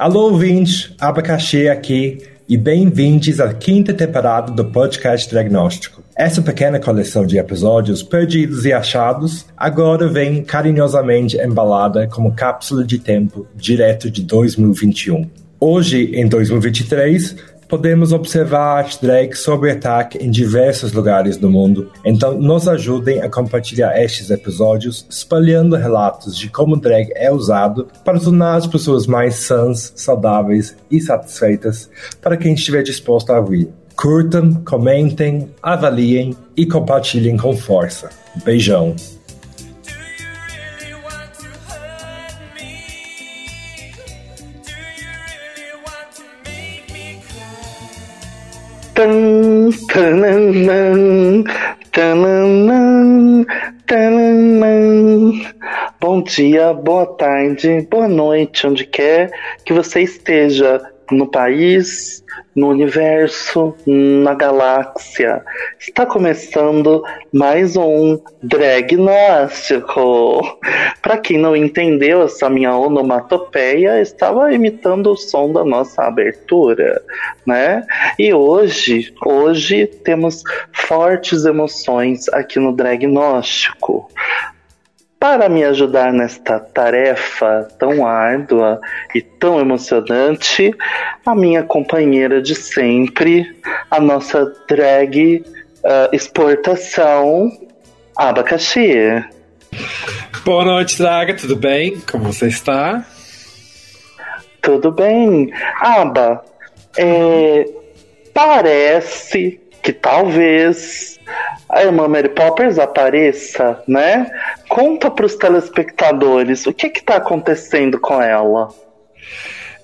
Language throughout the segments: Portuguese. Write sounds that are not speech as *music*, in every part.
Alô, ouvintes, Abacaxi aqui e bem-vindos à quinta temporada do podcast Diagnóstico. Essa pequena coleção de episódios perdidos e achados agora vem carinhosamente embalada como cápsula de tempo direto de 2021. Hoje, em 2023, podemos observar as drags sob ataque em diversos lugares do mundo, então nos ajudem a compartilhar estes episódios, espalhando relatos de como drag é usado para tornar as pessoas mais sãs, saudáveis e satisfeitas para quem estiver disposto a ouvir. Curtam, comentem, avaliem e compartilhem com força. Beijão! Tananã, tananã, tananã. Bom dia, boa tarde, boa noite, onde quer que você esteja no país, no universo, na galáxia. Está começando mais um Dragnóstico. Para quem não entendeu essa minha onomatopeia, estava imitando o som da nossa abertura, né? E hoje, hoje temos fortes emoções aqui no Dragnóstico. Para me ajudar nesta tarefa tão árdua e tão emocionante, a minha companheira de sempre, a nossa drag uh, exportação, Abacaxi. Boa noite, Draga, tudo bem? Como você está? Tudo bem. Aba, é, parece que talvez a irmã Mary Poppers apareça, né? Conta para os telespectadores o que está acontecendo com ela.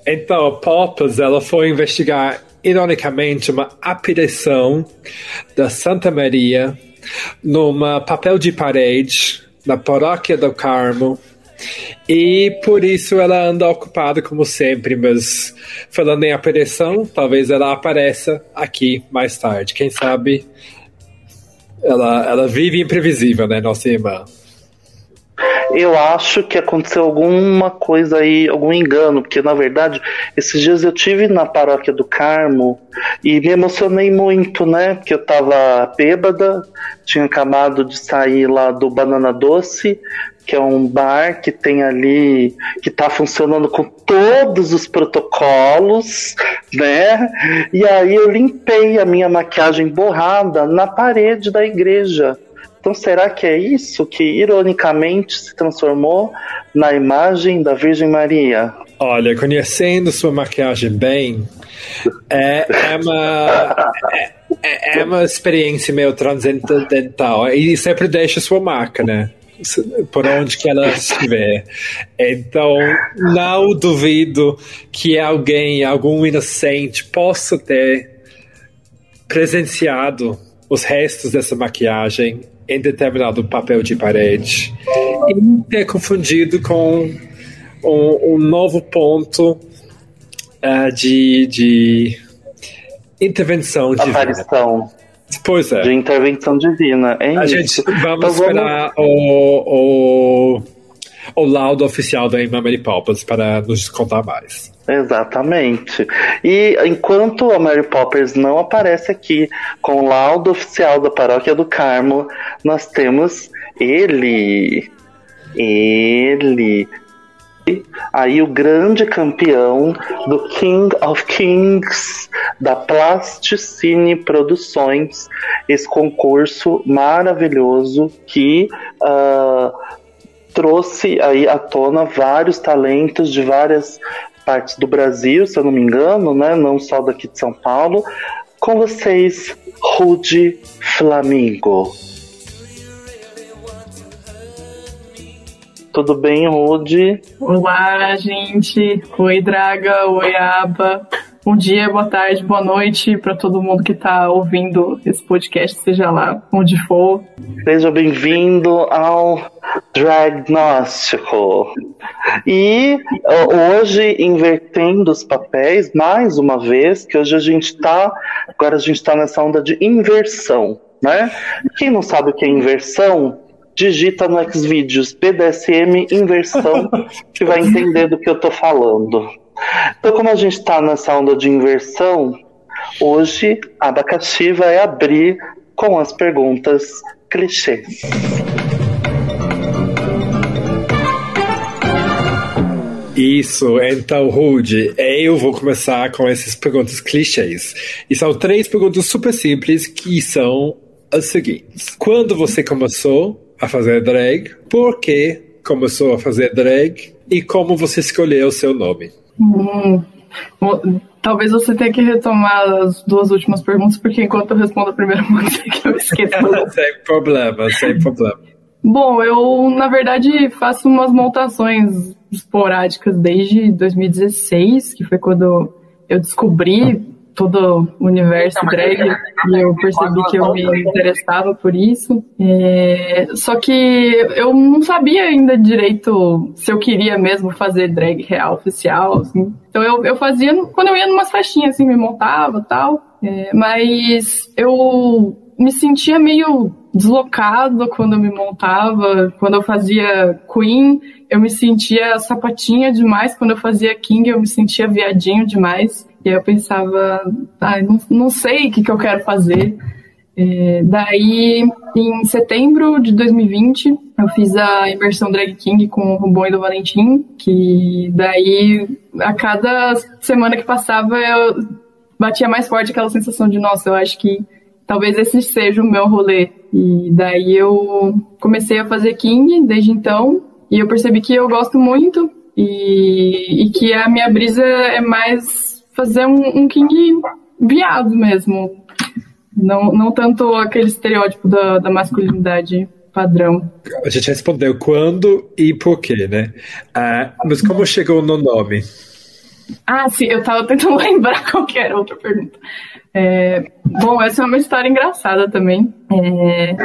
Então, a Poppers ela foi investigar, ironicamente, uma aparição da Santa Maria numa papel de parede na paróquia do Carmo. E por isso ela anda ocupada como sempre, mas falando em aparição, talvez ela apareça aqui mais tarde. Quem sabe ela, ela vive imprevisível, né, nossa irmã? Eu acho que aconteceu alguma coisa aí, algum engano, porque na verdade, esses dias eu tive na paróquia do Carmo e me emocionei muito, né? Porque eu tava bêbada, tinha acabado de sair lá do Banana Doce, que é um bar que tem ali, que está funcionando com todos os protocolos, né? E aí eu limpei a minha maquiagem borrada na parede da igreja. Então será que é isso que ironicamente se transformou na imagem da Virgem Maria? Olha, conhecendo sua maquiagem bem, é, é uma é, é uma experiência meio transcendental e sempre deixa sua marca, né? por onde que ela estiver. Então, não duvido que alguém, algum inocente, possa ter presenciado os restos dessa maquiagem em determinado papel de parede e ter confundido com um, um novo ponto uh, de, de intervenção de aparição Pois é. De intervenção divina. É a isso. gente vamos então, esperar vamos... O, o, o laudo oficial da Irmã Mary Poppins para nos contar mais. Exatamente. E enquanto a Mary Poppers não aparece aqui com o laudo oficial da Paróquia do Carmo, nós temos ele. Ele, aí o grande campeão do King of Kings da Plasticine Produções, esse concurso maravilhoso que uh, trouxe aí à tona vários talentos de várias partes do Brasil, se eu não me engano, né? Não só daqui de São Paulo. Com vocês, Rude Flamingo. Tudo bem, Rude? Olá, gente. Oi, Draga. Oi, Aba. Bom dia, boa tarde, boa noite para todo mundo que está ouvindo esse podcast, seja lá onde for. Seja bem-vindo ao Dragnóstico. E hoje, invertendo os papéis, mais uma vez, que hoje a gente está, agora a gente está nessa onda de inversão, né? Quem não sabe o que é inversão, digita no Xvideos BDSM inversão que vai entender do que eu tô falando. Então, como a gente está nessa onda de inversão, hoje a abacaxi vai abrir com as perguntas clichês. Isso, então, Rude, eu vou começar com essas perguntas clichês. E são três perguntas super simples que são as seguintes: Quando você começou a fazer drag? Por que começou a fazer drag? E como você escolheu o seu nome? Hum, talvez você tenha que retomar as duas últimas perguntas, porque enquanto eu respondo a primeira, *laughs* pode ser que eu esqueça. *laughs* sem problema, sem problema. Bom, eu na verdade faço umas montações esporádicas desde 2016, que foi quando eu descobri todo o universo drag e eu percebi que eu me interessava por isso. É, só que eu não sabia ainda direito se eu queria mesmo fazer drag real oficial. Assim. Então eu, eu fazia quando eu ia numas festinhas, assim, me montava tal. É, mas eu me sentia meio deslocado quando eu me montava, quando eu fazia Queen, eu me sentia sapatinha demais, quando eu fazia King, eu me sentia viadinho demais. E eu pensava, ah, não, não sei o que, que eu quero fazer. É, daí, em setembro de 2020, eu fiz a imersão Drag King com o Rubão e do Valentim, que daí, a cada semana que passava, eu batia mais forte aquela sensação de, nossa, eu acho que talvez esse seja o meu rolê. E daí eu comecei a fazer King desde então, e eu percebi que eu gosto muito, e, e que a minha brisa é mais fazer um, um King viado mesmo. Não, não tanto aquele estereótipo da, da masculinidade padrão. A gente respondeu quando e por quê, né? Ah, mas como chegou no nome? Ah, sim, eu tava tentando *laughs* lembrar qualquer outra pergunta. É, bom, essa é uma história engraçada também. É,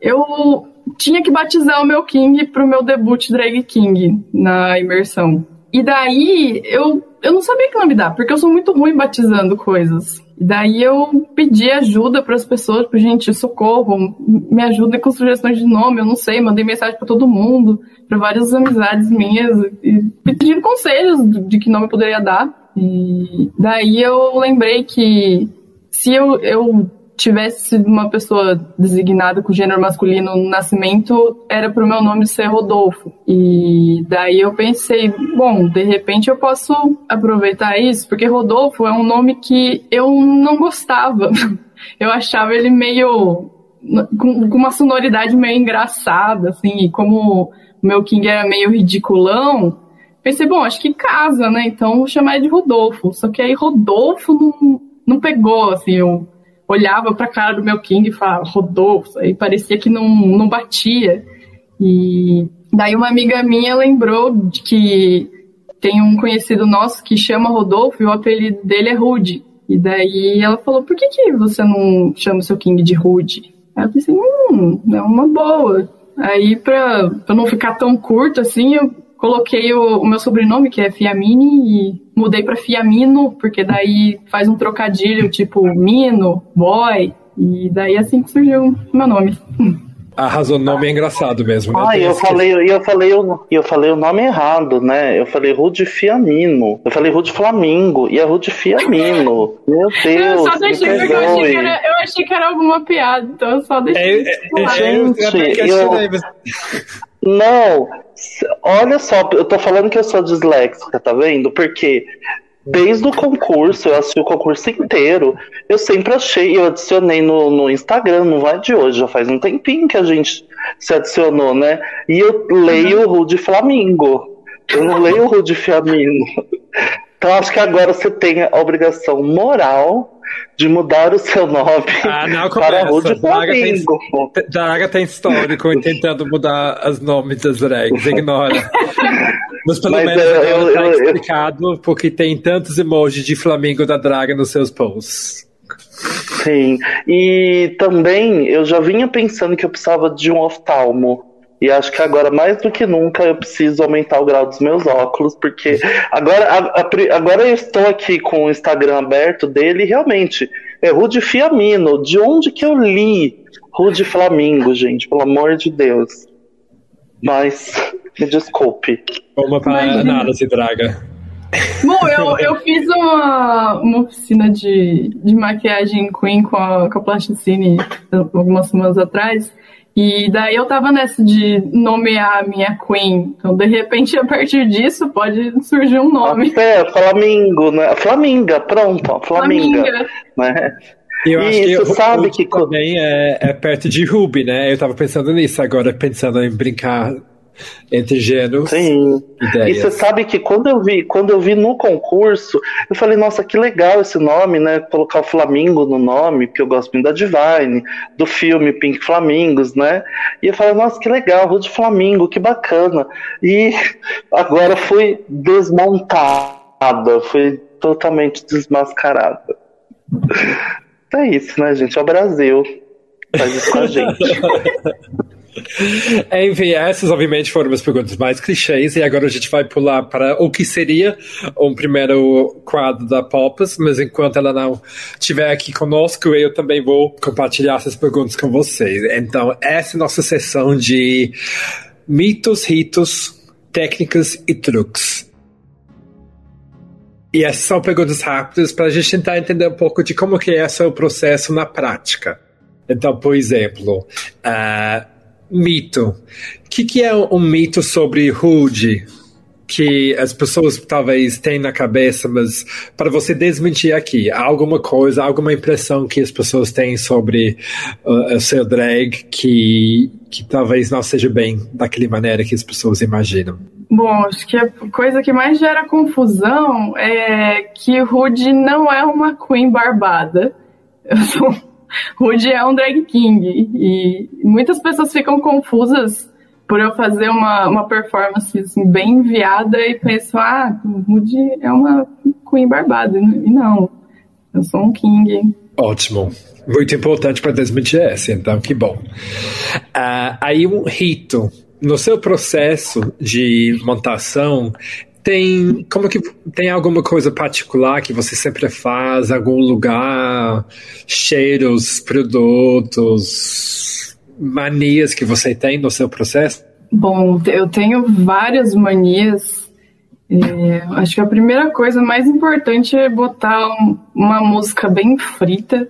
eu tinha que batizar o meu King pro meu debut Drag King na imersão. E daí eu, eu não sabia que nome dar, porque eu sou muito ruim batizando coisas. E daí eu pedi ajuda para as pessoas, para gente, socorro, me ajudem com sugestões de nome, eu não sei, mandei mensagem para todo mundo, para várias amizades minhas, e pedindo conselhos de que nome eu poderia dar. E daí eu lembrei que se eu, eu tivesse uma pessoa designada com gênero masculino no nascimento, era pro meu nome ser Rodolfo. E daí eu pensei, bom, de repente eu posso aproveitar isso, porque Rodolfo é um nome que eu não gostava. *laughs* Eu achava ele meio com uma sonoridade meio engraçada, assim, e como o meu King era meio ridiculão, pensei, bom, acho que casa, né? Então vou chamar ele de Rodolfo. Só que aí Rodolfo não, não pegou, assim, eu olhava pra cara do meu King e falava, Rodolfo, aí parecia que não, não batia. E daí uma amiga minha lembrou de que tem um conhecido nosso que chama Rodolfo e o apelido dele é Rude. E daí ela falou, por que, que você não chama o seu King de Rude? Aí eu pensei, hum, é uma boa. Aí pra, pra não ficar tão curto assim, eu coloquei o, o meu sobrenome, que é Fiamini, e mudei para Fiamino, porque daí faz um trocadilho, tipo Mino, Boy, e daí assim que surgiu o meu nome. Arrasou, o nome é engraçado mesmo. Né? Ah, eu falei, eu falei, eu, eu falei o nome errado, né? Eu falei Rude Fiamino. Eu falei Rude Flamingo e é Rude Fiamino. Meu Deus. Eu só deixei porque eu achei, que era, eu achei que era alguma piada, então eu só deixei. É, é, gente, eu, eu, não, olha só, eu tô falando que eu sou disléxica, tá vendo? Porque Desde o concurso, eu assisti o concurso inteiro. Eu sempre achei, eu adicionei no, no Instagram, não vai de hoje, já faz um tempinho que a gente se adicionou, né? E eu leio o Rude Flamingo. Eu não leio o Rude Fiamino. *laughs* Então acho que agora você tem a obrigação moral de mudar o seu nome ah, não, *laughs* para Rude Flamingo. Draga tem histórico tentando mudar os nomes das drags, ignora. *laughs* Mas pelo Mas, menos eu, eu, tá eu, explicado porque tem tantos emojis de Flamengo da Draga nos seus posts. Sim, e também eu já vinha pensando que eu precisava de um oftalmo. E acho que agora, mais do que nunca, eu preciso aumentar o grau dos meus óculos, porque agora, a, a, agora eu estou aqui com o Instagram aberto dele e realmente é Rude Fiamino. De onde que eu li Rude Flamingo, gente? Pelo amor de Deus. Mas, me desculpe. Uma para nada se draga. Bom, eu, eu fiz uma, uma oficina de, de maquiagem Queen com a, com a Plasticine algumas semanas atrás. E daí eu tava nessa de nomear a minha Queen. Então, de repente, a partir disso, pode surgir um nome. É, Flamingo, né? Flaminga, pronto, Flaminga. Flaminga. Né? Eu acho Isso, que sabe que também é, é perto de Ruby, né? Eu tava pensando nisso agora, pensando em brincar entre gêneros. Sim. Ideias. E você sabe que quando eu vi, quando eu vi no concurso, eu falei, nossa, que legal esse nome, né? Colocar o Flamingo no nome, porque eu gosto muito da Divine, do filme Pink Flamingos, né? E eu falei, nossa, que legal, Rude Flamingo, que bacana. E *laughs* agora fui desmontada, fui totalmente desmascarada. *laughs* É isso, né, gente? É o Brasil. Faz isso com a *laughs* gente. *laughs* Enfim, essas obviamente foram as perguntas mais clichês e agora a gente vai pular para o que seria um primeiro quadro da Popas, mas enquanto ela não estiver aqui conosco, eu também vou compartilhar essas perguntas com vocês. Então, essa é a nossa sessão de mitos, ritos, técnicas e truques. E essas são perguntas rápidas para a gente tentar entender um pouco de como que é o processo na prática. Então, por exemplo, uh, mito. O que, que é um mito sobre Rude? que as pessoas talvez têm na cabeça, mas para você desmentir aqui, alguma coisa, alguma impressão que as pessoas têm sobre uh, o seu drag que, que talvez não seja bem daquela maneira que as pessoas imaginam. Bom, acho que a coisa que mais gera confusão é que Rude não é uma queen barbada. Eu sou Rude é um drag king e muitas pessoas ficam confusas por eu fazer uma, uma performance assim, bem enviada e pensam, ah, Rude é uma queen barbada. E não, eu sou um king. Ótimo. Muito importante para desmentir essa, então que bom. Uh, aí um rito. No seu processo de montação, tem como que tem alguma coisa particular que você sempre faz, algum lugar, cheiros, produtos, manias que você tem no seu processo? Bom, eu tenho várias manias. É, acho que a primeira coisa mais importante é botar um, uma música bem frita.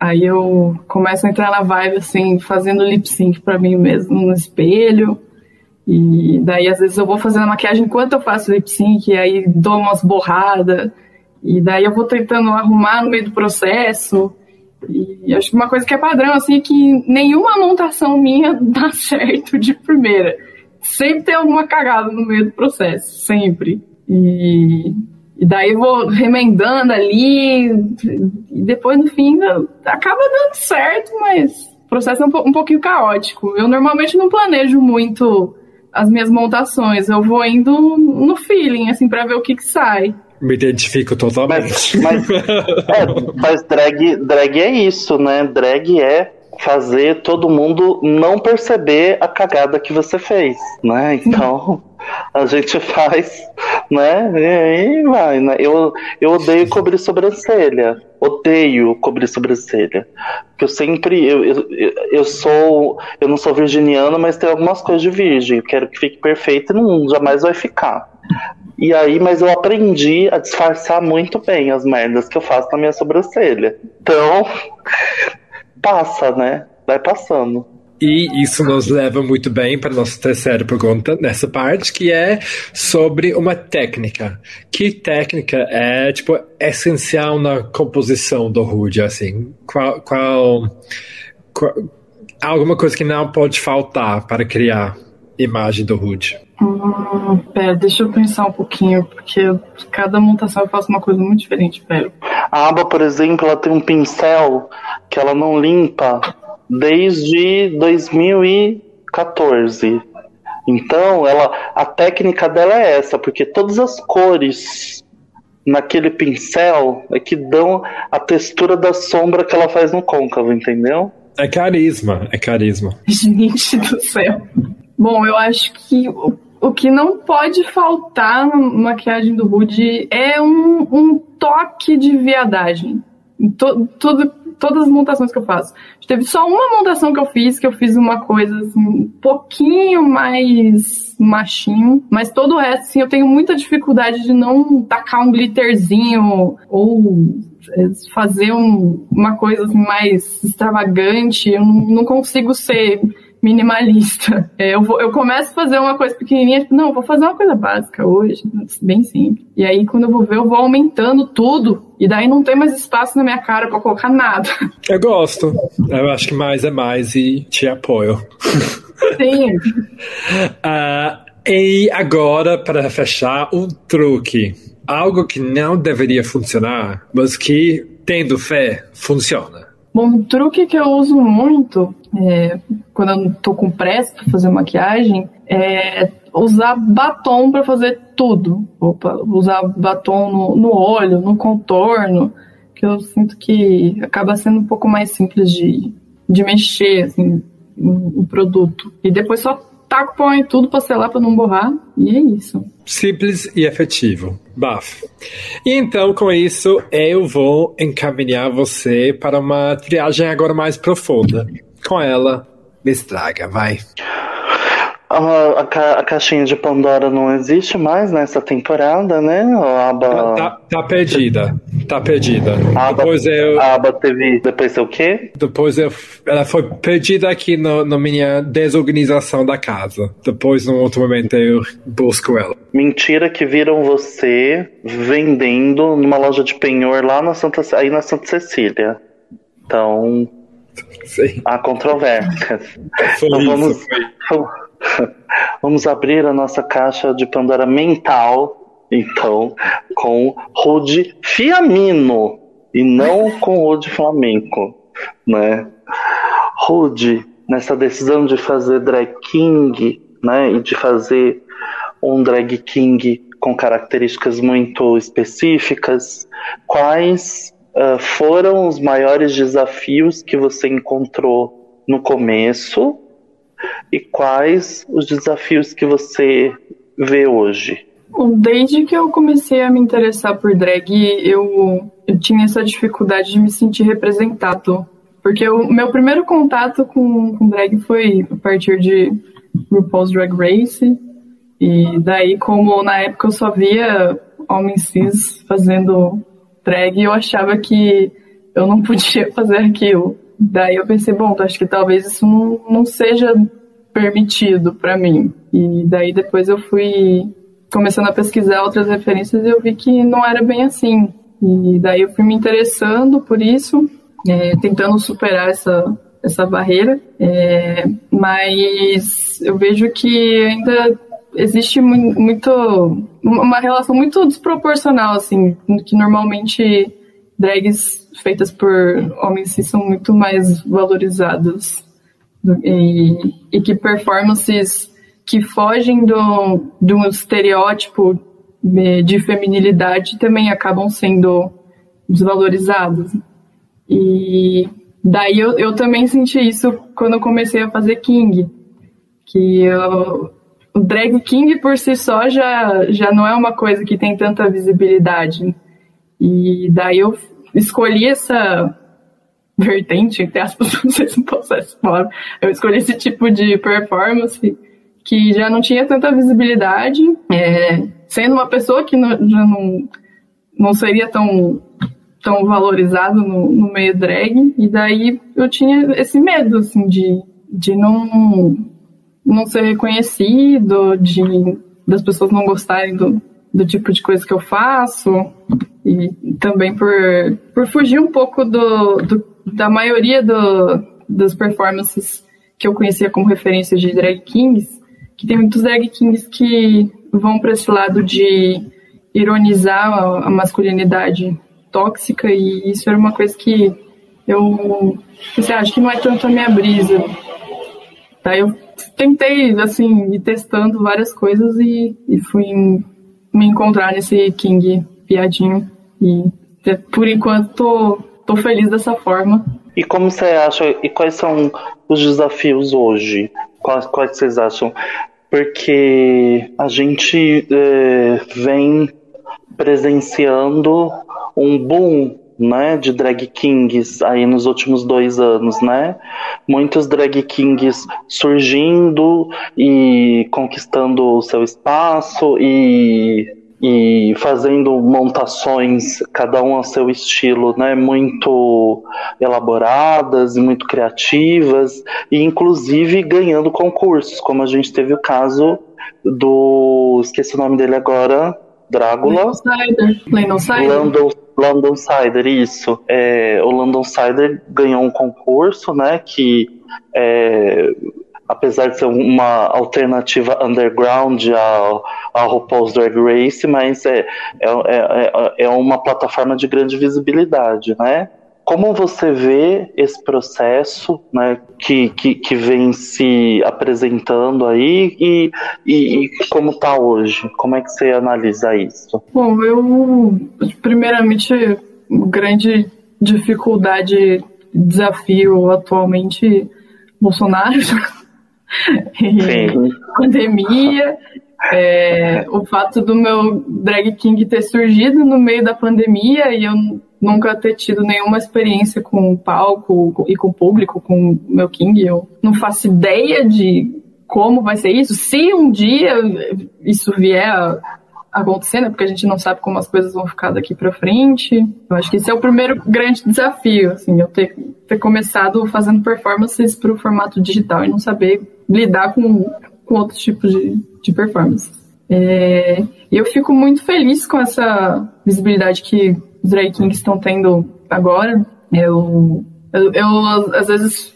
Aí eu começo a entrar na vibe assim, fazendo lip sync para mim mesmo no espelho e daí, às vezes, eu vou fazendo a maquiagem enquanto eu faço lip sync, e aí dou umas borradas, e daí eu vou tentando arrumar no meio do processo. E acho que uma coisa que é padrão, assim, é que nenhuma montação minha *laughs* dá certo de primeira. Sempre tem alguma cagada no meio do processo, sempre. E, e daí eu vou remendando ali, e depois, no fim, acaba dando certo, mas o processo é um, um pouquinho caótico. Eu normalmente não planejo muito as minhas montações. Eu vou indo no feeling, assim, para ver o que, que sai. Me identifico totalmente. Mas, mas, *laughs* é, mas drag, drag é isso, né? Drag é fazer todo mundo não perceber a cagada que você fez, né? Então *laughs* a gente faz, né? E aí vai, né? Eu, eu odeio cobrir sobrancelha. Odeio cobrir sobrancelha. Porque eu sempre. Eu, eu, eu sou. Eu não sou virginiano, mas tem algumas coisas de virgem. Quero que fique perfeito e não jamais vai ficar. E aí, mas eu aprendi a disfarçar muito bem as merdas que eu faço na minha sobrancelha. Então, passa, né? Vai passando. E isso nos leva muito bem para a nossa terceira pergunta nessa parte, que é sobre uma técnica. Que técnica é, tipo, essencial na composição do Rude, assim? Qual, qual, qual alguma coisa que não pode faltar para criar imagem do Rude? Hum, pera, deixa eu pensar um pouquinho, porque cada montação eu faço uma coisa muito diferente, pera. A aba, por exemplo, ela tem um pincel que ela não limpa desde 2014. Então, ela, a técnica dela é essa, porque todas as cores naquele pincel é que dão a textura da sombra que ela faz no côncavo, entendeu? É carisma, é carisma. *laughs* Gente do céu. Bom, eu acho que o, o que não pode faltar na maquiagem do Rude é um, um toque de viadagem. to, tudo, todas as montações que eu faço. Teve só uma montação que eu fiz, que eu fiz uma coisa assim, um pouquinho mais machinho, mas todo o resto, assim, eu tenho muita dificuldade de não tacar um glitterzinho ou é, fazer um, uma coisa assim, mais extravagante. Eu não consigo ser minimalista. É, eu, vou, eu começo a fazer uma coisa pequenininha, tipo, não, vou fazer uma coisa básica hoje, bem simples. E aí, quando eu vou ver, eu vou aumentando tudo. E daí não tem mais espaço na minha cara para colocar nada. Eu gosto. Eu acho que mais é mais e te apoio. Sim. uh, *laughs* e agora, para fechar, um truque. Algo que não deveria funcionar, mas que, tendo fé, funciona. Bom, um truque que eu uso muito é, quando eu tô com pressa para fazer maquiagem é usar batom para fazer tudo. Opa, usar batom no, no olho, no contorno, que eu sinto que acaba sendo um pouco mais simples de, de mexer assim, o produto. E depois só taco pão em tudo para selar para não borrar e é isso. Simples e efetivo. Baf. E então, com isso, eu vou encaminhar você para uma triagem agora mais profunda. Com ela, me estraga, vai. A, ca a, caixinha de Pandora não existe mais nessa temporada, né? A aba... Tá, tá perdida. Tá perdida. A aba, depois eu. A aba teve. Depois o quê? Depois eu. Ela foi perdida aqui no, na minha desorganização da casa. Depois, no outro momento, eu busco ela. Mentira que viram você vendendo numa loja de penhor lá na Santa, aí na Santa Cecília. Então. Sim. Há controvérsias. Foi então, vamos. Vamos abrir a nossa caixa de Pandora mental, então, com Rude Fiamino e não com Rude Flamenco, né? Rude, nessa decisão de fazer drag king, né, e de fazer um drag king com características muito específicas, quais uh, foram os maiores desafios que você encontrou no começo e quais os desafios que você vê hoje? Desde que eu comecei a me interessar por drag, eu, eu tinha essa dificuldade de me sentir representado. Porque o meu primeiro contato com, com drag foi a partir de RuPaul's Drag Race. E daí, como na época eu só via homens cis fazendo drag, eu achava que eu não *laughs* podia fazer aquilo. Daí eu pensei, bom, acho que talvez isso não, não seja permitido para mim. E daí depois eu fui começando a pesquisar outras referências e eu vi que não era bem assim. E daí eu fui me interessando por isso, é, tentando superar essa, essa barreira. É, mas eu vejo que ainda existe muito uma relação muito desproporcional assim que normalmente drags feitas por homens cis são muito mais valorizadas e, e que performances que fogem do, do estereótipo de feminilidade também acabam sendo desvalorizados. E daí eu, eu também senti isso quando eu comecei a fazer King, que eu, o drag king por si só já, já não é uma coisa que tem tanta visibilidade. E daí eu escolhi essa vertente, entre aspas, *laughs* não sei se posso eu escolhi esse tipo de performance que já não tinha tanta visibilidade, é, sendo uma pessoa que não, já não, não seria tão, tão valorizado no, no meio drag, e daí eu tinha esse medo, assim, de, de não, não ser reconhecido, de das pessoas não gostarem do, do tipo de coisa que eu faço, e também por, por fugir um pouco do, do da maioria do, das performances que eu conhecia como referência de drag kings, que tem muitos drag kings que vão para esse lado de ironizar a, a, masculinidade tóxica e isso era uma coisa que eu você acho que não é tanto a minha brisa. Tá, eu tentei assim ir testando várias coisas e, e fui me encontrar nesse king piadinho e por enquanto tô tô feliz dessa forma. E como você acha, e quais são os desafios hoje? Quais, quais vocês acham? Porque a gente é, vem presenciando um boom né, de drag kings aí nos últimos dois anos, né? Muitos drag kings surgindo e conquistando o seu espaço e, e fazendo montações, cada um a seu estilo, né? Muito elaboradas e muito criativas, e inclusive ganhando concursos, como a gente teve o caso do. Esqueci o nome dele agora. Drácula. Landon Sider. Landon, Landon Sider, isso. É, o Landon Sider ganhou um concurso, né? Que é, apesar de ser uma alternativa underground ao, ao RuPaul's Drag Race, mas é, é, é, é uma plataforma de grande visibilidade, né? Como você vê esse processo né, que, que, que vem se apresentando aí e, e, e como está hoje? Como é que você analisa isso? Bom, eu, primeiramente, grande dificuldade, desafio atualmente, Bolsonaro, *laughs* pandemia, é, o fato do meu drag king ter surgido no meio da pandemia e eu nunca ter tido nenhuma experiência com palco e com público, com o meu king. Eu não faço ideia de como vai ser isso. Se um dia isso vier a acontecer, né? Porque a gente não sabe como as coisas vão ficar daqui para frente. Eu acho que esse é o primeiro grande desafio, assim, eu ter, ter começado fazendo performances para o formato digital e não saber lidar com, com outros tipos de, de performance. É, eu fico muito feliz com essa visibilidade que os drag kings estão tendo agora. Eu, eu, eu, às vezes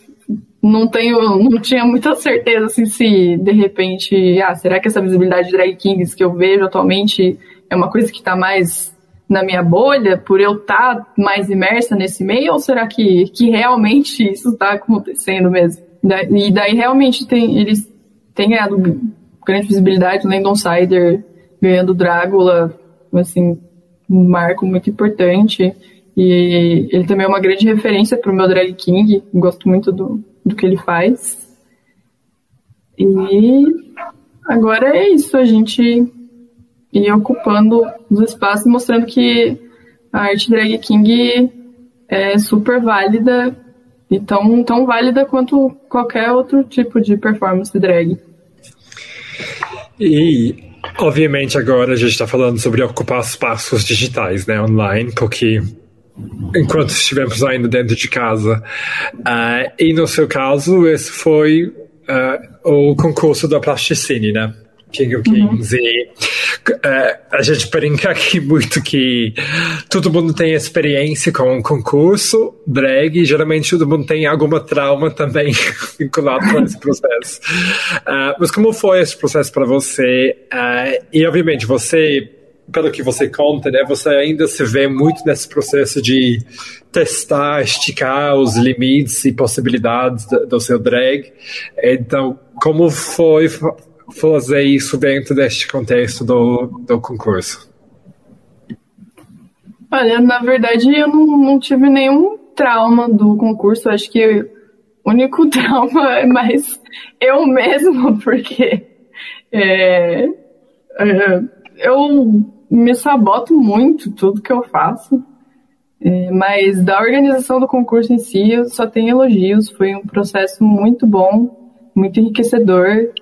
não tenho, não tinha muita certeza assim se de repente, ah, será que essa visibilidade de drag kings que eu vejo atualmente é uma coisa que está mais na minha bolha por eu estar tá mais imersa nesse meio ou será que, que realmente isso está acontecendo mesmo? E daí realmente tem, eles têm ganhado grande visibilidade, o Landon Sider ganhando Drácula, assim, um marco muito importante. E ele também é uma grande referência para o meu drag king. Gosto muito do, do que ele faz. E agora é isso, a gente ir ocupando os espaços, mostrando que a arte drag king é super válida e tão, tão válida quanto qualquer outro tipo de performance drag. E Obviamente, agora a gente está falando sobre ocupar espaços digitais, né, online, porque enquanto estivemos ainda dentro de casa. Uh, e no seu caso, esse foi uh, o concurso da Plasticine, né? King of Kings. Uhum. E uh, a gente brinca aqui muito que todo mundo tem experiência com um concurso drag e geralmente todo mundo tem alguma trauma também *laughs* vinculado com esse processo. Uh, mas como foi esse processo para você? Uh, e obviamente você pelo que você conta, né, você ainda se vê muito nesse processo de testar, esticar os limites e possibilidades do, do seu drag. Então, como foi fazer isso dentro deste contexto do, do concurso? Olha, na verdade eu não, não tive nenhum trauma do concurso. Acho que o único *laughs* trauma é mais eu mesmo, *laughs* porque é, é, eu me saboto muito tudo que eu faço. É, mas da organização do concurso em si, eu só tenho elogios. Foi um processo muito bom, muito enriquecedor.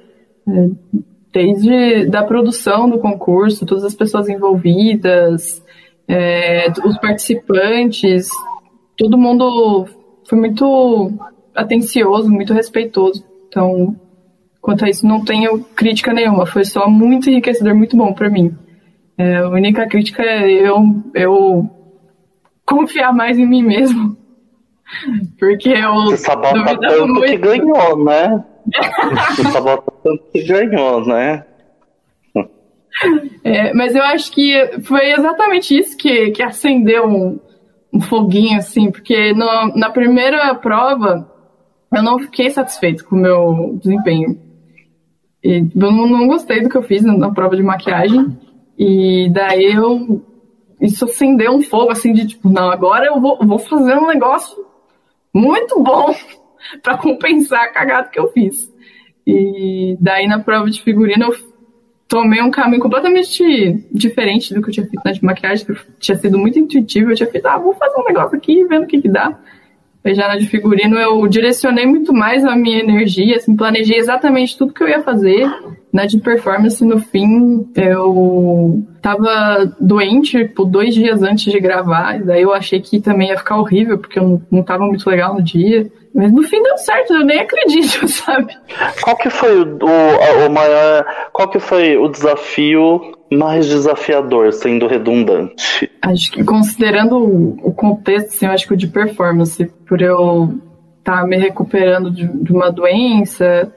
Desde da produção do concurso, todas as pessoas envolvidas, é, os participantes, todo mundo foi muito atencioso, muito respeitoso. Então, quanto a isso, não tenho crítica nenhuma. Foi só muito enriquecedor, muito bom para mim. É, a única crítica é eu, eu confiar mais em mim mesmo. *laughs* Porque eu. Você sabota tanto muito. que ganhou, né? Sabota tanto que ganhou, né? É, mas eu acho que foi exatamente isso que, que acendeu um, um foguinho, assim, porque no, na primeira prova eu não fiquei satisfeito com o meu desempenho. E eu não, não gostei do que eu fiz na, na prova de maquiagem. E daí eu. Isso acendeu um fogo assim de tipo, não, agora eu vou, vou fazer um negócio muito bom *laughs* para compensar a cagada que eu fiz. E daí na prova de figurino eu tomei um caminho completamente diferente do que eu tinha feito na de maquiagem, que tinha sido muito intuitivo. Eu tinha feito, ah, vou fazer um negócio aqui, vendo o que, que dá. Aí já na de figurino eu direcionei muito mais a minha energia, assim, planejei exatamente tudo que eu ia fazer. Na de performance, no fim, eu tava doente, tipo, dois dias antes de gravar, e daí eu achei que também ia ficar horrível, porque eu não tava muito legal no dia. Mas no fim deu certo, eu nem acredito, *laughs* sabe? Qual que foi o, o, o maior. Qual que foi o desafio mais desafiador, sendo redundante? Acho que considerando o, contexto, assim, eu acho que o de performance, por eu estar tá me recuperando de, de uma doença,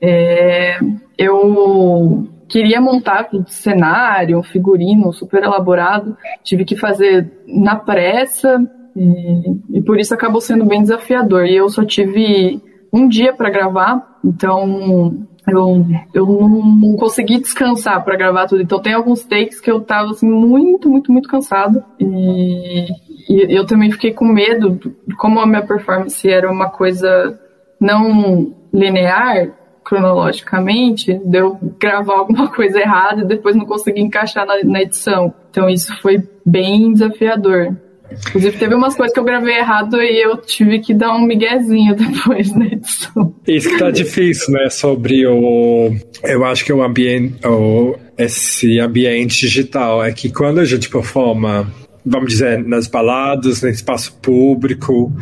é, eu queria montar um cenário, um figurino super elaborado, tive que fazer na pressa, e, e por isso acabou sendo bem desafiador. E eu só tive um dia para gravar, então eu, eu não, consegui descansar para gravar tudo. Então tem alguns takes que eu tava assim, muito, muito, muito cansado. E, e eu também fiquei com medo, como a minha performance era uma coisa não linear, cronologicamente, de eu gravar alguma *laughs* coisa errada e depois não conseguir encaixar na, na edição. Então isso foi bem desafiador. Inclusive, teve umas coisas que eu gravei errado e eu tive que dar um miguezinho *laughs* depois na edição. Isso que tá difícil, né? Sobre o. Eu acho que o ambiente. O, esse ambiente digital é que quando a gente performa vamos dizer, nas baladas, no espaço público,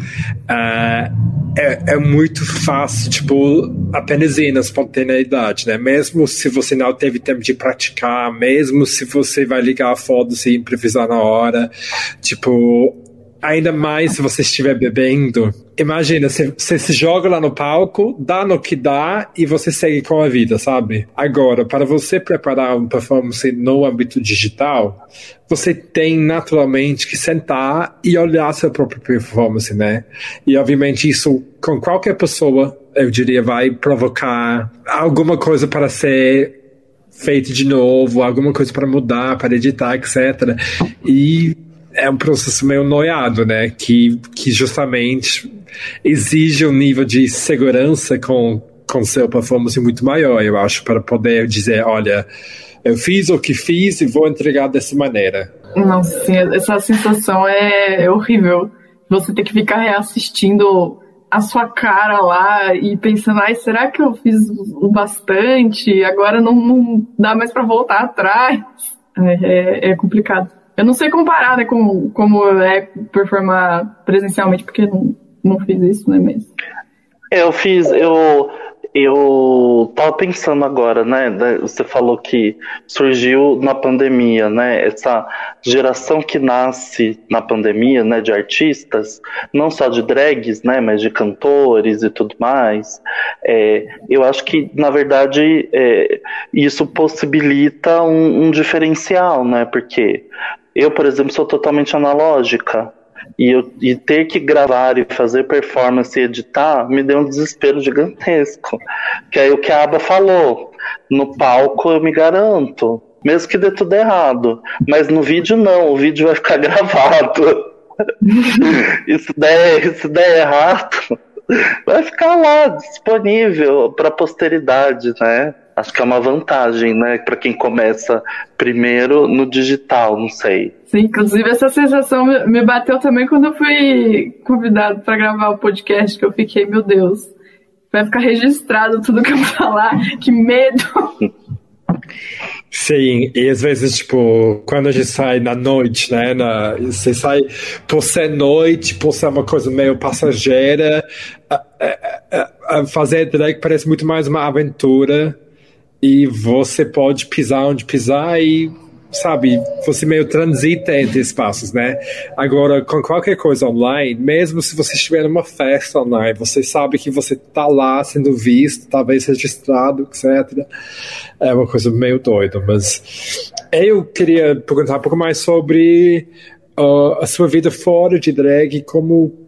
uh, é, é, muito fácil, tipo, apenas ir na espontaneidade, né? Mesmo se você não teve tempo de praticar, mesmo se você vai ligar a foto e improvisar na hora, tipo, ainda mais se você estiver bebendo. Imagina, você, se joga lá no palco, dá no que dá e você segue com a vida, sabe? Agora, para você preparar uma performance no âmbito digital, você tem naturalmente que sentar e olhar sua própria performance, né? E obviamente isso com qualquer pessoa, eu diria, vai provocar alguma coisa para ser feito de novo, alguma coisa para mudar, para editar, etc. E é um processo meio noiado, né? Que, que justamente exige um nível de segurança com, com seu performance muito maior, eu acho, para poder dizer, olha, eu fiz o que fiz e vou entregar dessa maneira. Nossa, sim, essa sensação é horrível. Você ter que ficar reassistindo a sua cara lá e pensando, ai, será que eu fiz o bastante? Agora não, não dá mais para voltar atrás. É, é, é complicado. Eu não sei comparar, né, com como é performar presencialmente, porque não, não fiz isso, né, mesmo. Eu fiz, eu, eu tava pensando agora, né, você falou que surgiu na pandemia, né, essa geração que nasce na pandemia, né, de artistas, não só de drags, né, mas de cantores e tudo mais, é, eu acho que, na verdade, é, isso possibilita um, um diferencial, né, porque eu, por exemplo, sou totalmente analógica. E, eu, e ter que gravar e fazer performance e editar me deu um desespero gigantesco. Que aí o que a Aba falou, no palco eu me garanto, mesmo que dê tudo errado. Mas no vídeo não, o vídeo vai ficar *laughs* gravado. e se der, se der errado, *laughs* vai ficar lá disponível para a posteridade, né? Acho que é uma vantagem, né, para quem começa primeiro no digital, não sei. Sim, inclusive essa sensação me bateu também quando eu fui convidado para gravar o podcast, que eu fiquei, meu Deus, vai ficar registrado tudo que eu falar, que medo. Sim, e às vezes, tipo, quando a gente sai na noite, né? Na, você sai por ser noite, por ser uma coisa meio passageira, a, a, a fazer drag parece muito mais uma aventura e você pode pisar onde pisar e sabe, você meio transita entre espaços, né? Agora, com qualquer coisa online, mesmo se você estiver numa festa online, você sabe que você tá lá sendo visto, talvez registrado, etc. É uma coisa meio doida, mas eu queria perguntar um pouco mais sobre uh, a sua vida fora de drag, como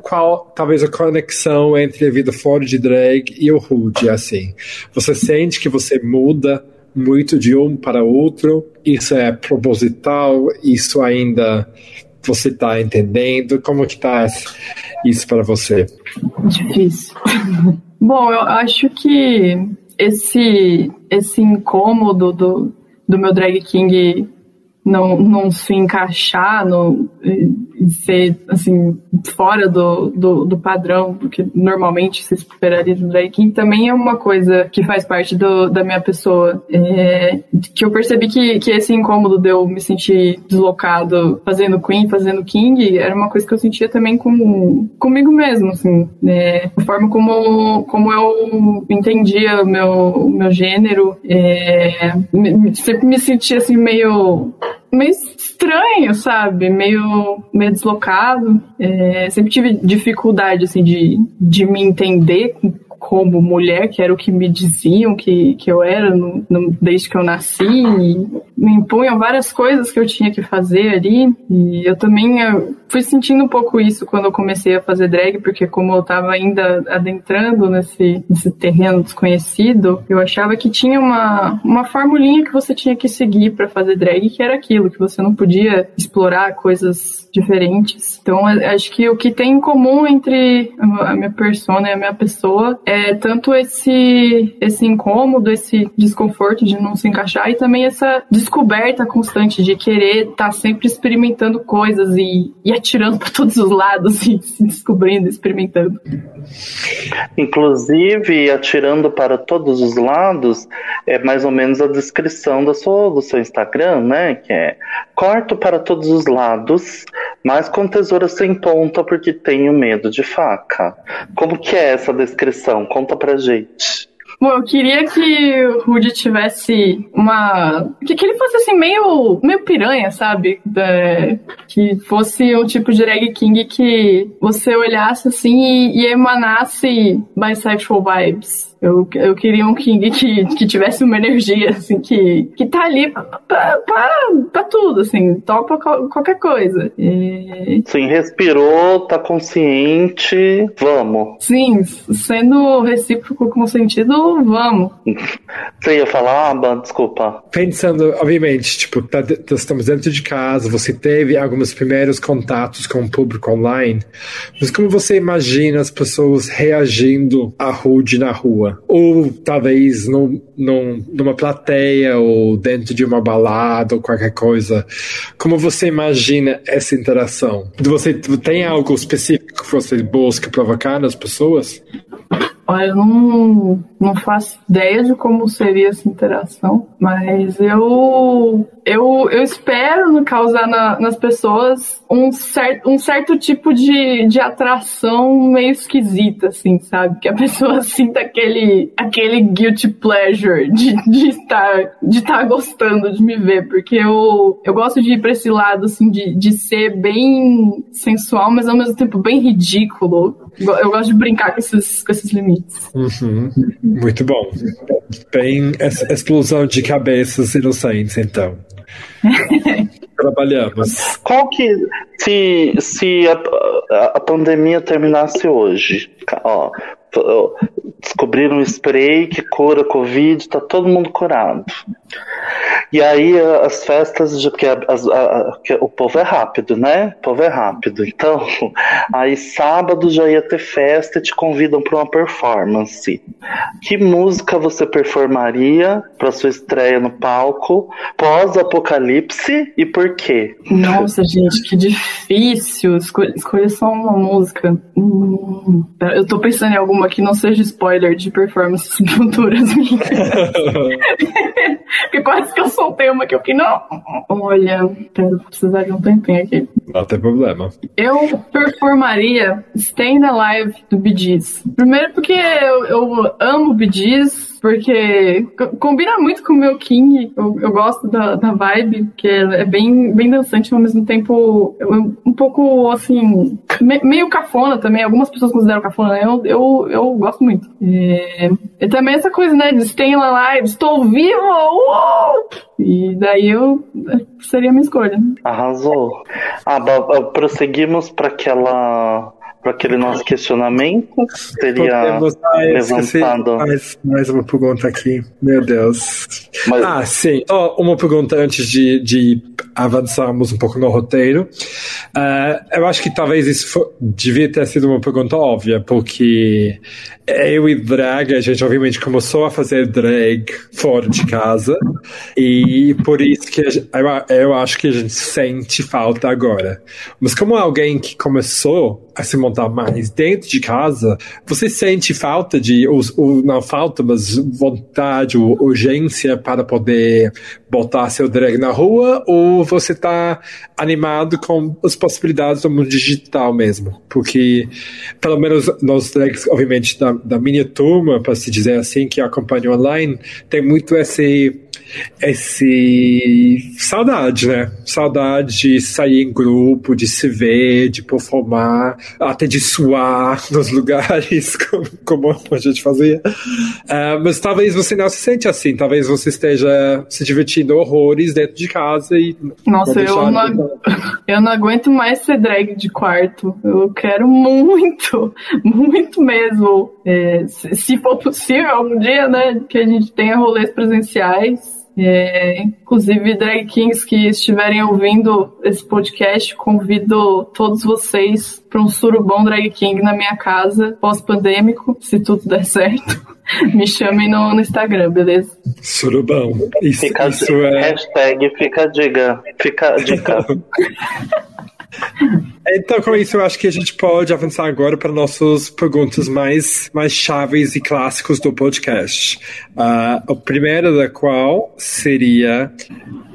qual talvez a conexão entre a vida fora de drag e o Hood, assim. Você sente que você muda muito de um para outro? Isso é proposital? Isso ainda você está entendendo? Como que tá isso para você? Difícil. *laughs* Bom, eu acho que esse esse incômodo do, do meu drag king não, não se encaixar no, ser assim fora do, do, do, padrão do que normalmente se esperaria um drag king também é uma coisa que faz parte do, da minha pessoa. É, que eu percebi que, que esse incômodo de eu me sentir deslocado fazendo queen fazendo king era uma coisa que eu sentia também com, comigo mesmo assim. É, a forma como, como eu entendia o meu, meu gênero é, sempre me sentia assim meio meio estranho, sabe? Meio, meio deslocado. É, sempre tive dificuldade, assim, de, de me entender como mulher, que era o que me diziam que, que eu era no, no, desde que eu nasci. me impunham várias coisas que eu tinha que fazer ali. E eu também eu fui sentindo um pouco isso quando eu comecei a fazer drag, porque como eu estava ainda adentrando nesse, nesse terreno desconhecido, eu achava que tinha uma, uma formulinha que você tinha que seguir para fazer drag, que era aquilo, que você não podia explorar coisas diferentes. Então, acho que o que tem em comum entre a minha persona e a minha pessoa é tanto esse, esse incômodo, esse desconforto de não se encaixar e também essa descoberta constante de querer estar tá sempre experimentando coisas e, e atirando para todos os lados e *laughs* se descobrindo, experimentando. Inclusive, atirando para todos os lados é mais ou menos a descrição da sua, do seu Instagram, né? Que é corto para todos os lados, mas com tesoura sem ponta porque tenho medo de faca. Como que é essa descrição? Conta pra gente. Bom, eu queria que o Rudy tivesse uma. Que, que ele fosse assim, meio, meio piranha, sabe? É, que fosse um tipo de drag king que você olhasse assim e, e emanasse bisexual vibes. Eu, eu queria um King que, que tivesse uma energia, assim, que, que tá ali pra, pra, pra, tudo, assim, topa qualquer coisa. E... Sim, respirou, tá consciente, vamos. Sim, sendo recíproco com sentido, vamos. *laughs* Você ia falar, Aba? Desculpa. Pensando, obviamente, tipo, tá, tá, estamos dentro de casa, você teve alguns primeiros contatos com o público online, mas como você imagina as pessoas reagindo a Rude na rua? Ou talvez num, num, numa plateia ou dentro de uma balada ou qualquer coisa. Como você imagina essa interação? Você tem algo específico que você busca provocar nas pessoas? Olha, eu não, não faço ideia de como seria essa interação, mas eu eu, eu espero causar na, nas pessoas um, cer um certo tipo de, de atração meio esquisita, assim, sabe? Que a pessoa *laughs* sinta aquele, aquele guilty pleasure de, de estar de estar gostando de me ver, porque eu, eu gosto de ir pra esse lado, assim, de, de ser bem sensual, mas ao mesmo tempo bem ridículo. Eu gosto de brincar com esses, com esses limites. Uhum. Muito bom. Bem explosão de cabeças inocentes, então. *laughs* Trabalhamos. Qual que. Se, se a, a pandemia terminasse hoje, ó, descobriram um spray que cura Covid, tá todo mundo curado. E aí as festas de que, a, a, que, o povo é rápido, né? O povo é rápido. Então, *laughs* aí sábado já ia ter festa e te convidam para uma performance. Que música você performaria para sua estreia no palco pós Apocalipse e por quê? Nossa, gente, que difícil escolher só uma música. Hum, eu tô pensando em alguma que não seja spoiler de performances *laughs* futuras minhas. Porque quase que eu soltei uma que eu fiquei, não. Olha, quero precisar de um tempinho aqui. Não tem problema. Eu performaria Staying Alive do Bee Gees. Primeiro porque eu, eu amo Bee Gees porque combina muito com o meu King. Eu, eu gosto da, da vibe, que é, é bem, bem dançante, ao mesmo tempo um pouco assim, me, meio cafona também. Algumas pessoas consideram cafona, né? Eu, eu, eu gosto muito. E, e também essa coisa, né? De stay live, estou vivo! Uou! E daí eu seria a minha escolha. Arrasou. Ah, prosseguimos para aquela para aquele nosso questionamento. Seria levantado. Mais, mais uma pergunta aqui. Meu Deus. Mas... Ah, sim. Só uma pergunta antes de, de avançarmos um pouco no roteiro. Uh, eu acho que talvez isso for, devia ter sido uma pergunta óbvia, porque eu e drag, a gente obviamente começou a fazer drag fora de casa, e por isso que gente, eu, eu acho que a gente sente falta agora. Mas como alguém que começou se montar mais dentro de casa, você sente falta de, ou, ou não falta, mas vontade ou urgência para poder botar seu drag na rua, ou você está animado com as possibilidades do mundo digital mesmo? Porque, pelo menos nós drags, obviamente, da, da minha turma, para se dizer assim, que acompanha online, tem muito esse esse saudade, né? Saudade de sair em grupo, de se ver, de performar, até de suar *laughs* nos lugares, *laughs* como, como a gente fazia. Uh, mas talvez você não se sente assim, talvez você esteja se divertindo horrores dentro de casa e. Nossa, eu não, *laughs* eu não aguento mais ser drag de quarto. Eu quero muito, muito mesmo. É, se for possível, algum dia, né, que a gente tenha rolês presenciais é, inclusive, drag kings que estiverem ouvindo esse podcast, convido todos vocês para um surubom drag king na minha casa, pós-pandêmico, se tudo der certo. *laughs* Me chamem no, no Instagram, beleza? Surubão. Isso, fica, isso é... Hashtag fica diga. Fica dica. *laughs* Então, com isso, eu acho que a gente pode avançar agora para nossas perguntas mais, mais chaves e clássicos do podcast. Uh, a primeira da qual seria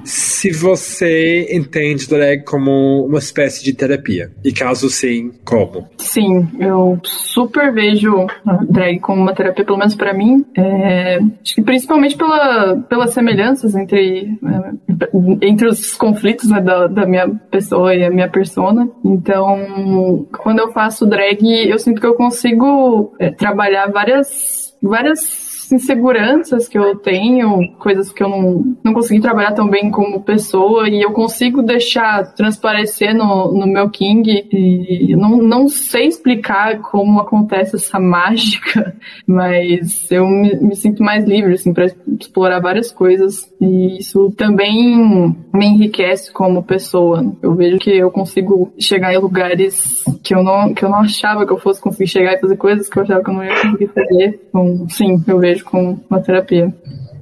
se você entende drag como uma espécie de terapia. E caso sim, como? Sim, eu super vejo drag como uma terapia, pelo menos para mim. É, acho que principalmente pela, pelas semelhanças entre, é, entre os conflitos né, da, da minha pessoa e a minha persona. Então, quando eu faço drag, eu sinto que eu consigo é, trabalhar várias, várias inseguranças que eu tenho, coisas que eu não, não consegui trabalhar tão bem como pessoa, e eu consigo deixar transparecer no, no meu King. E não, não sei explicar como acontece essa *laughs* mágica, mas eu me, me sinto mais livre, assim, para explorar várias coisas. E isso também me enriquece como pessoa. Eu vejo que eu consigo chegar em lugares que eu não, que eu não achava que eu fosse conseguir chegar e fazer coisas que eu achava que eu não ia conseguir fazer. Então, sim, eu vejo vejo como uma terapia.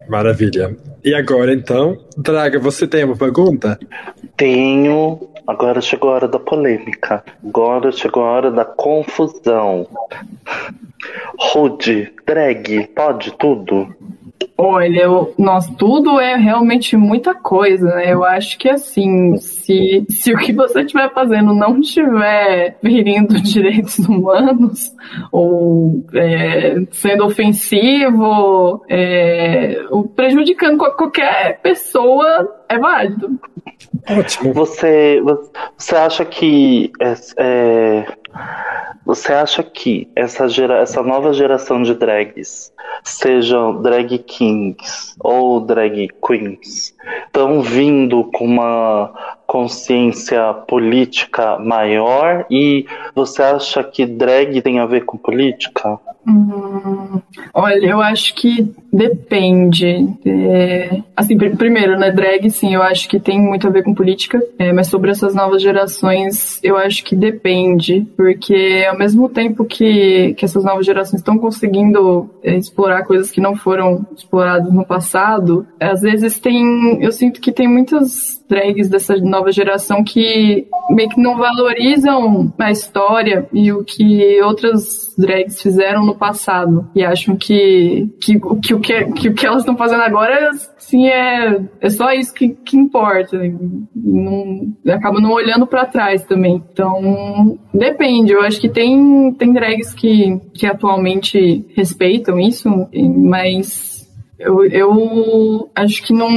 Maravilha. E agora então, Draga, você tem uma pergunta? Tenho. Agora chegou a hora da polêmica. Agora chegou a hora da confusão. Rude, drag, pode tudo? Olha, eu, nós tudo é realmente muita coisa, né? Eu acho que assim, se, se o que você estiver fazendo não estiver ferindo *laughs* direitos humanos ou é, sendo ofensivo, é, ou prejudicando qualquer pessoa, é válido. Ótimo. Você, você acha que é, é você acha que essa, gera, essa nova geração de drags, sejam drag kings ou drag queens, estão vindo com uma consciência política maior e você acha que drag tem a ver com política? Hum, olha, eu acho que depende. É, assim, pr primeiro, né, drag, sim, eu acho que tem muito a ver com política, é, mas sobre essas novas gerações, eu acho que depende, porque ao mesmo tempo que, que essas novas gerações estão conseguindo é, explorar coisas que não foram exploradas no passado, às vezes tem, eu sinto que tem muitas drags dessa nova geração que meio que não valorizam a história e o que outras drags fizeram no passado e acham que, que, que, o, que, que o que elas estão fazendo agora sim é, é só isso que, que importa. Não, acaba não olhando para trás também. Então, depende. Eu acho que tem, tem drags que, que atualmente respeitam isso, mas eu, eu acho que não,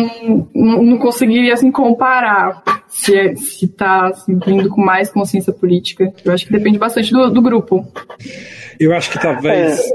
não, não conseguiria assim, comparar se, é, se tá assim, vindo com mais consciência política. Eu acho que depende bastante do, do grupo. Eu acho que talvez. É,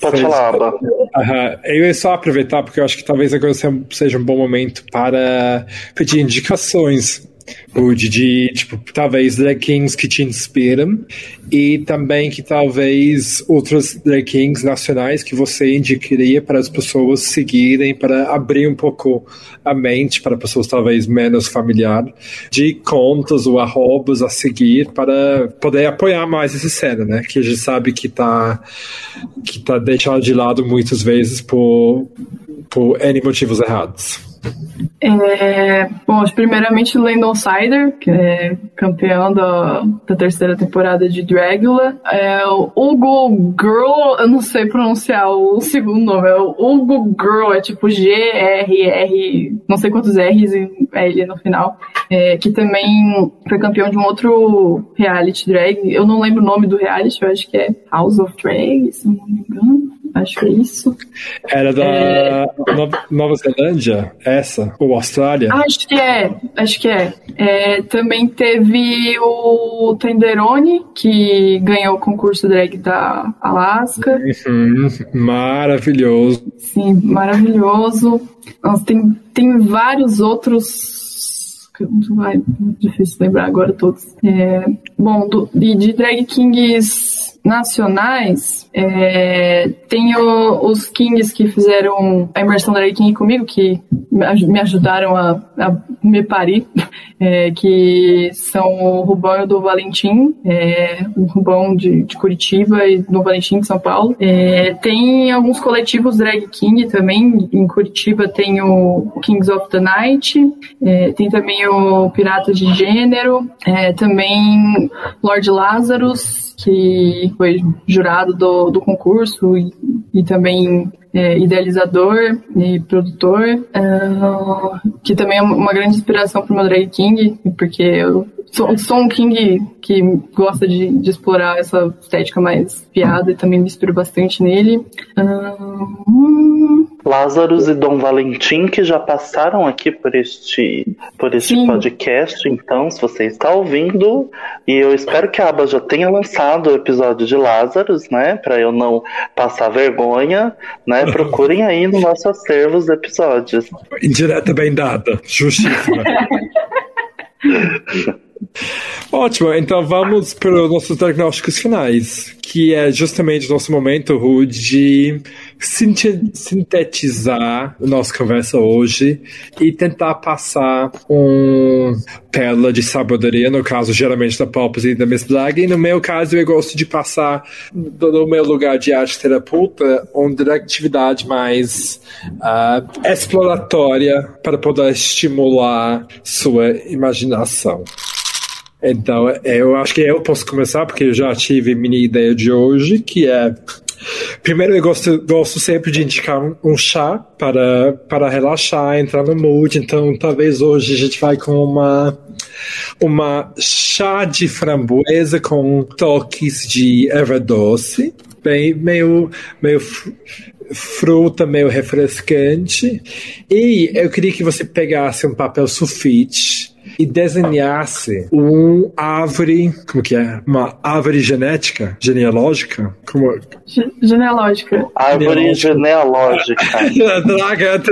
pode falar, Aba. Uhum. Eu ia só aproveitar, porque eu acho que talvez agora seja um bom momento para pedir indicações O de, tipo, talvez drag kings que te inspiram e também que talvez outros drag kings nacionais que você indicaria para as pessoas seguirem, para abrir um pouco a mente para pessoas talvez menos familiar de contas ou arrobas a seguir para poder apoiar mais essa cena, né? Que a gente sabe que tá, que tá deixado de lado muitas vezes por, por N motivos errados. É, bom, primeiramente Landon Sider, que é campeão da, da terceira temporada de Dragula. É, o Hugo Girl, eu não sei pronunciar o segundo nome, é o Hugo Girl, é tipo G-R-R, não sei quantos R's e L no final. É, que também foi campeão de um outro reality drag. Eu não lembro o nome do reality, eu acho que é House of Drag, se não me engano. Acho que é isso. Era da é... Nova Zelândia, essa? Ou Austrália? Acho que é, acho que é. é. Também teve o Tenderoni, que ganhou o concurso drag da Alaska. Uhum, maravilhoso. Sim, maravilhoso. Nossa, tem, tem vários outros vai difícil lembrar agora todos. É, bom, do, de, de drag kings nacionais, é, tem o, os Kings que fizeram a imersão da King comigo, que me ajudaram a, a me parir, *laughs* é, que são o Rubão e o do Valentim, é, o Rubão de, de, Curitiba e do Valentim de São Paulo. É, tem alguns coletivos Drag King também, em Curitiba tem o Kings of the Night, é, tem também o Pirata de Gênero, é, também Lord Lazarus, que foi jurado do, do concurso e, e também é, idealizador e produtor, uh, que também é uma grande inspiração para o meu drag king, porque eu sou, sou um king que gosta de, de, explorar essa estética mais piada e também me inspiro bastante nele. Uh, Lázaros e Dom Valentim, que já passaram aqui por este, por este podcast, então, se você está ouvindo, e eu espero que a Aba já tenha lançado o episódio de Lázaros, né, para eu não passar vergonha, né, *laughs* procurem aí no nosso acervo os episódios. Indireta bem dada, justíssima. *laughs* Ótimo, então vamos para os nossos diagnósticos finais, que é justamente o nosso momento, Ru, de sintetizar a nossa conversa hoje e tentar passar um pérola de sabedoria, no caso, geralmente da Pops e da Miss Black, e no meu caso eu gosto de passar no meu lugar de arte terapeuta uma atividade mais uh, exploratória para poder estimular sua imaginação. Então, eu acho que eu posso começar, porque eu já tive minha ideia de hoje, que é Primeiro, eu gosto, gosto sempre de indicar um, chá para, para relaxar, entrar no mood. Então, talvez hoje a gente vai com uma, uma chá de framboesa com toques de doce, bem meio, meio fruta, meio refrescante. E eu queria que você pegasse um papel sulfite e desenhasse um árvore, como que é? Uma árvore genética, genealógica? Como... Genealógica. Árvore genealógica. *laughs* Draga,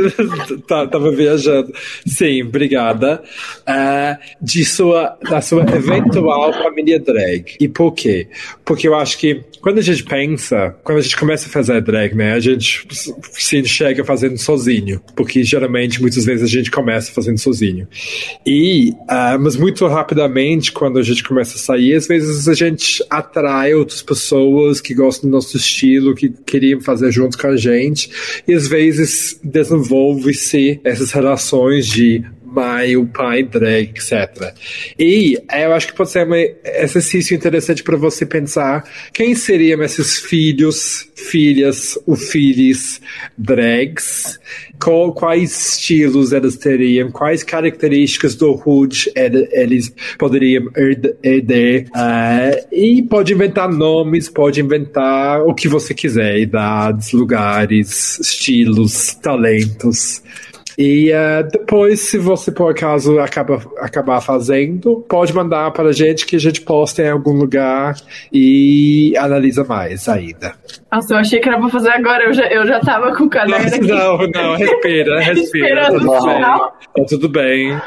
tá, tava viajando. Sim, obrigada. Uh, de sua, da sua eventual família drag. E por quê? Porque eu acho que quando a gente pensa, quando a gente começa a fazer drag, né, a gente se enxerga fazendo sozinho, porque geralmente, muitas vezes, a gente começa fazendo sozinho. E, uh, mas muito rapidamente, quando a gente começa a sair, às vezes a gente atrai outras pessoas que gostam do nosso estilo, que queriam fazer junto com a gente, e às vezes desenvolve-se essas relações de mãe, o pai, drag, etc. E eu acho que pode ser um exercício interessante para você pensar quem seriam esses filhos, filhas, ou filhos drags, qual, quais estilos eles teriam, quais características do Hood eles poderiam herdar, uh, e pode inventar nomes, pode inventar o que você quiser, idades, lugares, estilos, talentos. E uh, depois, se você por acaso acaba, acabar fazendo, pode mandar para a gente que a gente posta em algum lugar e analisa mais ainda. Nossa, eu achei que era pra fazer agora, eu já, eu já tava com o caderno aqui. Não, não, respira, *laughs* respira. Tudo bem. Tá tudo bem.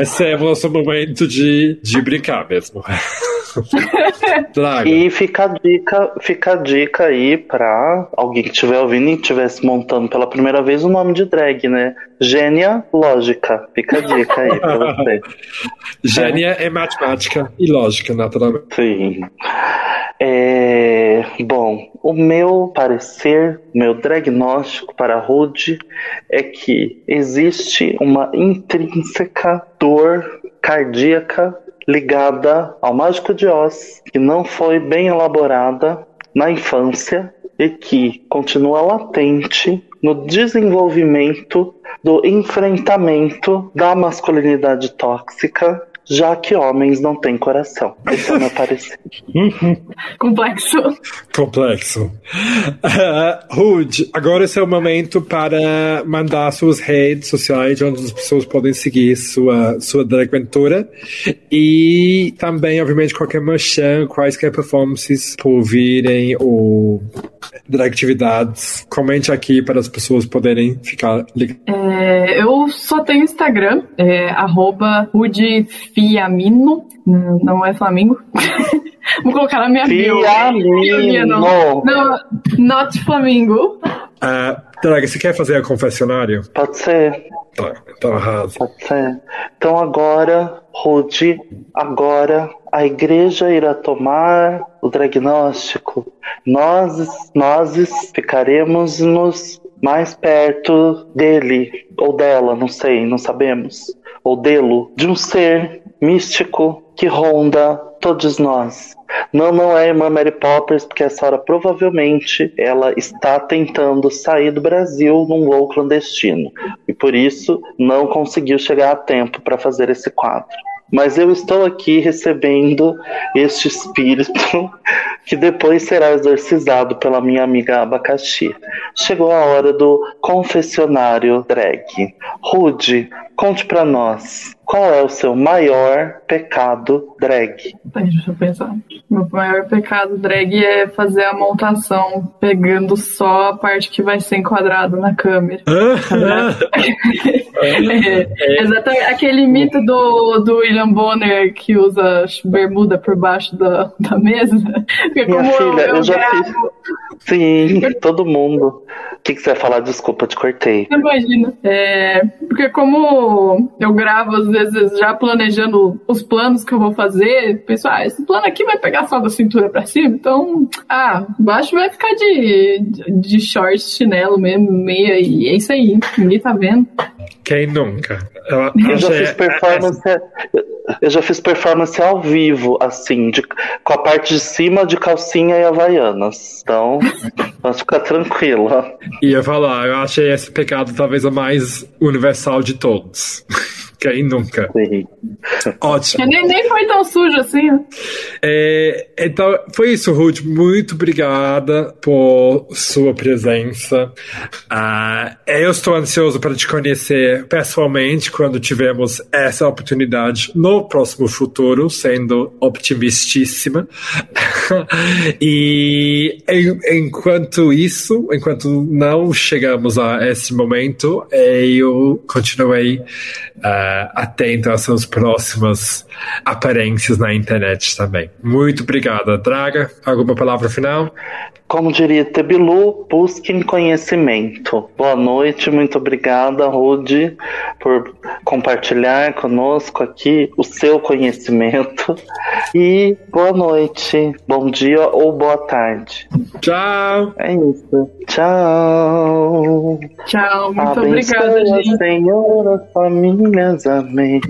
Esse é o nosso momento de, de brincar mesmo. Draga. E fica a dica, fica a dica aí pra alguém que estiver ouvindo e estivesse montando pela primeira vez o nome de drag, né? Gênia Lógica. Fica a dica aí pra você. *laughs* Gênia é matemática e lógica, naturalmente. Sim. É, bom, o meu parecer, meu diagnóstico para a Rude é que existe uma intrínseca dor cardíaca ligada ao Mágico de Oz, que não foi bem elaborada na infância e que continua latente no desenvolvimento do enfrentamento da masculinidade tóxica, já que homens não têm coração. Esse é o meu parecer. *laughs* Complexo. Complexo. Uh, *laughs* Rude, agora esse é o momento para mandar suas redes sociais onde as pessoas podem seguir sua, sua dragventura e também, obviamente, qualquer merchan, quaisquer performances por virem ou dragatividades. Comente aqui para as pessoas poderem ficar ligadas. É, eu só tenho Instagram, é, arroba rudifiamino, não não é Flamingo. *laughs* Vou colocar na minha bio. Fiamino. Não, not Flamingo. Uh, Draga, você quer fazer a confessionário? Pode ser. Tá, então arrasa. Pode ser. Então agora, Rude, agora a igreja irá tomar o diagnóstico. Nós, nós ficaremos nos mais perto dele ou dela, não sei, não sabemos, ou dele, de um ser místico que ronda todos nós. Não, não é a irmã Mary Poppers, porque essa hora provavelmente ela está tentando sair do Brasil num voo clandestino e por isso não conseguiu chegar a tempo para fazer esse quadro. Mas eu estou aqui recebendo este espírito que depois será exorcizado pela minha amiga Abacaxi. Chegou a hora do confessionário drag. Rude, conte pra nós. Qual é o seu maior pecado drag? Deixa eu pensar. Meu maior pecado drag é fazer a montação pegando só a parte que vai ser enquadrada na câmera. *laughs* *laughs* É, exatamente. Aquele mito do, do William Bonner que usa bermuda por baixo da, da mesa. *laughs* Porque Minha como filha, eu, já gravo- fiz. Sim, *laughs* todo mundo. O que, que você vai falar? Desculpa, te cortei. Imagina. É, porque como eu gravo, às vezes, já planejando os planos que eu vou fazer, penso, ah, esse plano aqui vai pegar só da cintura pra cima, então, ah, baixo vai ficar de, de short, chinelo mesmo, meia, e é isso aí, ninguém tá vendo. Quem nunca? Eu, Eu já fiz performance. Eu já fiz performance ao vivo, assim, de- com a parte de cima de calcinha e havaianas. Então, pode ficar tranquila. Ia falar, eu achei esse pecado talvez o mais universal de todos. Quem nunca? Sim. Ótimo. Nem, nem foi tão sujo assim, ó. É, então, foi isso, Ruth. Muito obrigada por sua presença. Ah, eu estou ansioso para te conhecer pessoalmente quando tivermos essa oportunidade no próximo futuro, sendo optimistíssima. *laughs* e en- enquanto isso, enquanto não chegamos a esse momento, eu continuei ah, atento às suas próximas aparências na internet também. Muito obrigada, Draga. Alguma palavra final? Como diria Tebilu, busquem conhecimento. Boa noite, muito obrigada, Rude, por compartilhar conosco aqui o seu conhecimento. E boa noite, bom dia ou boa tarde. Tchau! É isso. Tchau. Tchau, muito Abençoa, obrigada, gente. Senhor, as of me.